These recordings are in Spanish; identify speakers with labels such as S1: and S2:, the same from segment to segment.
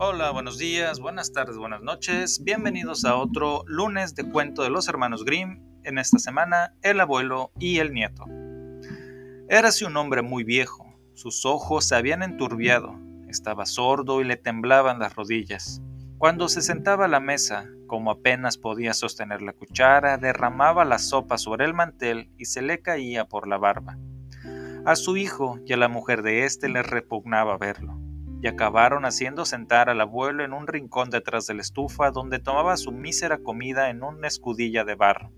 S1: Hola, buenos días, buenas tardes, buenas noches. Bienvenidos a otro lunes de cuento de los hermanos Grimm. En esta semana, el abuelo y el nieto. Érase un hombre muy viejo. Sus ojos se habían enturbiado. Estaba sordo y le temblaban las rodillas. Cuando se sentaba a la mesa, como apenas podía sostener la cuchara, derramaba la sopa sobre el mantel y se le caía por la barba. A su hijo y a la mujer de éste les repugnaba verlo y acabaron haciendo sentar al abuelo en un rincón detrás de la estufa donde tomaba su mísera comida en una escudilla de barro.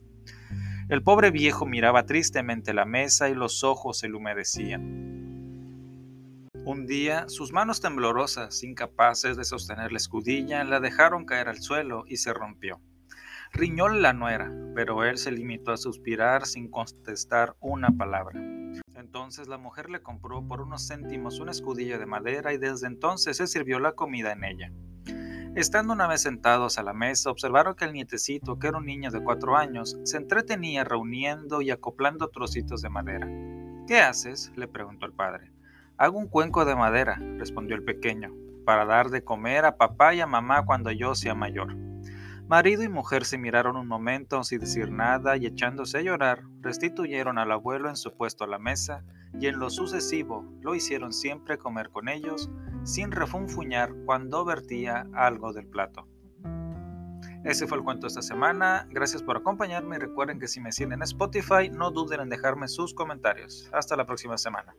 S1: El pobre viejo miraba tristemente la mesa y los ojos se le humedecían. Un día, sus manos temblorosas, incapaces de sostener la escudilla, la dejaron caer al suelo y se rompió. Riñó la nuera, pero él se limitó a suspirar sin contestar una palabra. Entonces la mujer le compró por unos céntimos una escudilla de madera y desde entonces se sirvió la comida en ella. Estando una vez sentados a la mesa, observaron que el nietecito, que era un niño de cuatro años, se entretenía reuniendo y acoplando trocitos de madera. ¿Qué haces? le preguntó el padre. Hago un cuenco de madera, respondió el pequeño, para dar de comer a papá y a mamá cuando yo sea mayor. Marido y mujer se miraron un momento sin decir nada y echándose a llorar, restituyeron al abuelo en su puesto a la mesa y en lo sucesivo lo hicieron siempre comer con ellos sin refunfuñar cuando vertía algo del plato. Ese fue el cuento esta semana. Gracias por acompañarme y recuerden que si me siguen en Spotify no duden en dejarme sus comentarios. Hasta la próxima semana.